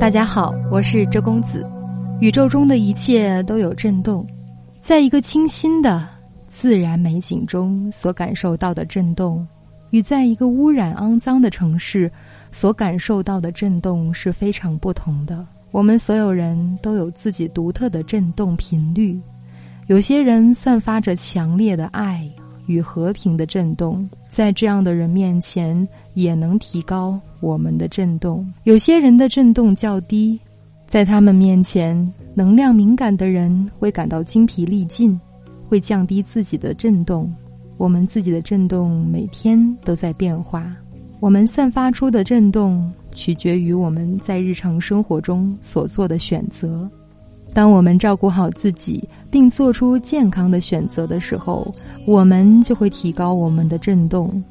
大家好，我是周公子。宇宙中的一切都有震动，在一个清新的自然美景中所感受到的震动，与在一个污染肮脏的城市所感受到的震动是非常不同的。我们所有人都有自己独特的震动频率，有些人散发着强烈的爱与和平的震动，在这样的人面前也能提高。我们的震动，有些人的震动较低，在他们面前，能量敏感的人会感到精疲力尽，会降低自己的震动。我们自己的震动每天都在变化，我们散发出的震动取决于我们在日常生活中所做的选择。当我们照顾好自己，并做出健康的选择的时候，我们就会提高我们的震动。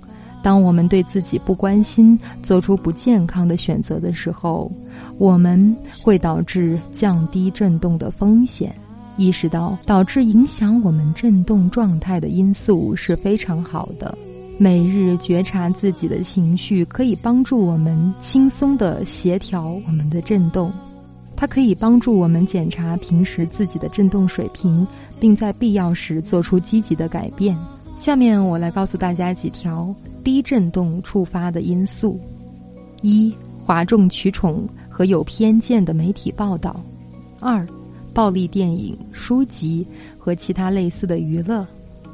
当我们对自己不关心，做出不健康的选择的时候，我们会导致降低振动的风险。意识到导致影响我们振动状态的因素是非常好的。每日觉察自己的情绪，可以帮助我们轻松的协调我们的振动。它可以帮助我们检查平时自己的振动水平，并在必要时做出积极的改变。下面我来告诉大家几条。低振动触发的因素：一、哗众取宠和有偏见的媒体报道；二、暴力电影、书籍和其他类似的娱乐；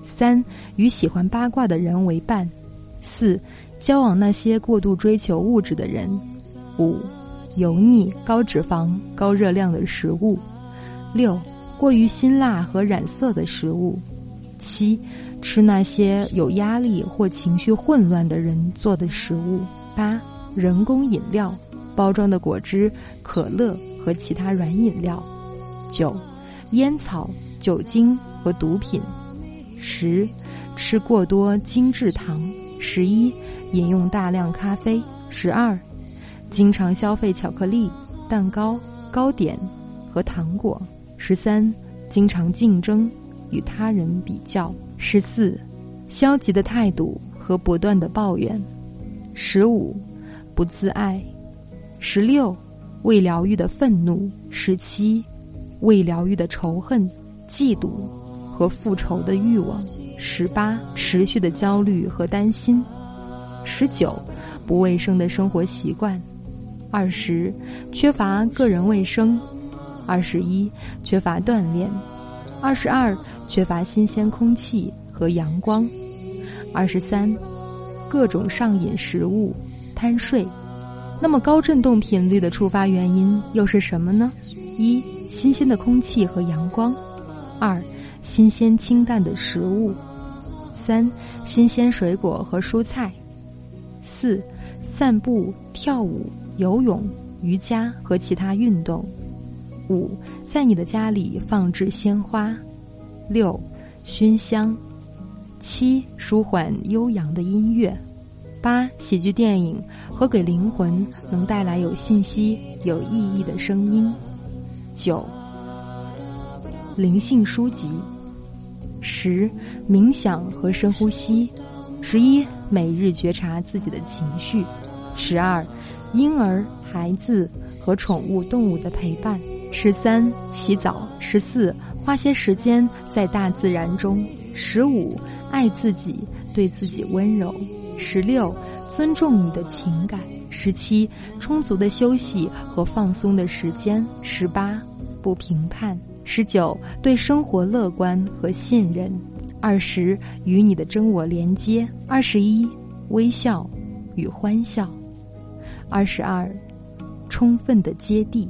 三、与喜欢八卦的人为伴；四、交往那些过度追求物质的人；五、油腻、高脂肪、高热量的食物；六、过于辛辣和染色的食物；七。吃那些有压力或情绪混乱的人做的食物。八、人工饮料、包装的果汁、可乐和其他软饮料。九、烟草、酒精和毒品。十、吃过多精制糖。十一、饮用大量咖啡。十二、经常消费巧克力、蛋糕、糕点和糖果。十三、经常竞争。与他人比较。十四，消极的态度和不断的抱怨。十五，不自爱。十六，未疗愈的愤怒。十七，未疗愈的仇恨、嫉妒和复仇的欲望。十八，持续的焦虑和担心。十九，不卫生的生活习惯。二十，缺乏个人卫生。二十一，缺乏锻炼。二十二。缺乏新鲜空气和阳光。二十三，各种上瘾食物、贪睡。那么高振动频率的触发原因又是什么呢？一、新鲜的空气和阳光；二、新鲜清淡的食物；三、新鲜水果和蔬菜；四、散步、跳舞、游泳、瑜伽和其他运动；五、在你的家里放置鲜花。六，熏香；七，舒缓悠扬的音乐；八，喜剧电影和给灵魂能带来有信息、有意义的声音；九，灵性书籍；十，冥想和深呼吸；十一，每日觉察自己的情绪；十二，婴儿、孩子和宠物动物的陪伴；十三，洗澡；十四。花些时间在大自然中。十五，爱自己，对自己温柔。十六，尊重你的情感。十七，充足的休息和放松的时间。十八，不评判。十九，对生活乐观和信任。二十，与你的真我连接。二十一，微笑与欢笑。二十二，充分的接地。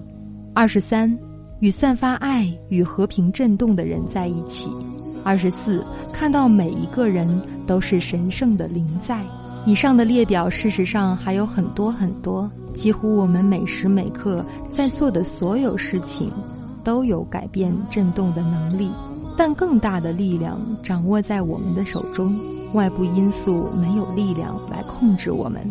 二十三。与散发爱与和平震动的人在一起。二十四，看到每一个人都是神圣的灵在。以上的列表，事实上还有很多很多。几乎我们每时每刻在做的所有事情，都有改变震动的能力。但更大的力量掌握在我们的手中。外部因素没有力量来控制我们，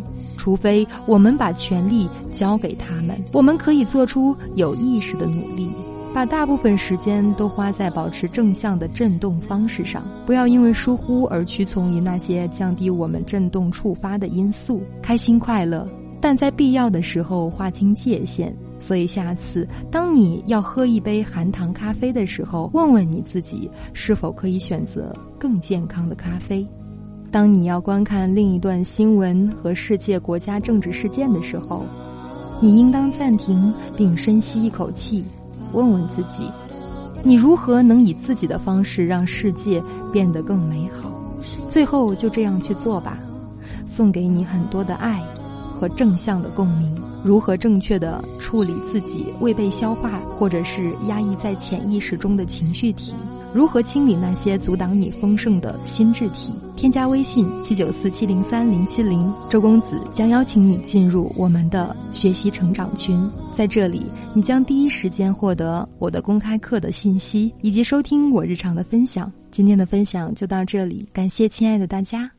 除非我们把权力交给他们。我们可以做出有意识的努力。把大部分时间都花在保持正向的振动方式上，不要因为疏忽而屈从于那些降低我们振动触发的因素。开心快乐，但在必要的时候划清界限，所以下次当你要喝一杯含糖咖啡的时候，问问你自己是否可以选择更健康的咖啡。当你要观看另一段新闻和世界国家政治事件的时候，你应当暂停并深吸一口气，问问自己：你如何能以自己的方式让世界变得更美好？最后就这样去做吧，送给你很多的爱和正向的共鸣。如何正确的处理自己未被消化或者是压抑在潜意识中的情绪体？如何清理那些阻挡你丰盛的心智体？添加微信七九四七零三零七零，周公子将邀请你进入我们的学习成长群，在这里你将第一时间获得我的公开课的信息，以及收听我日常的分享。今天的分享就到这里，感谢亲爱的大家。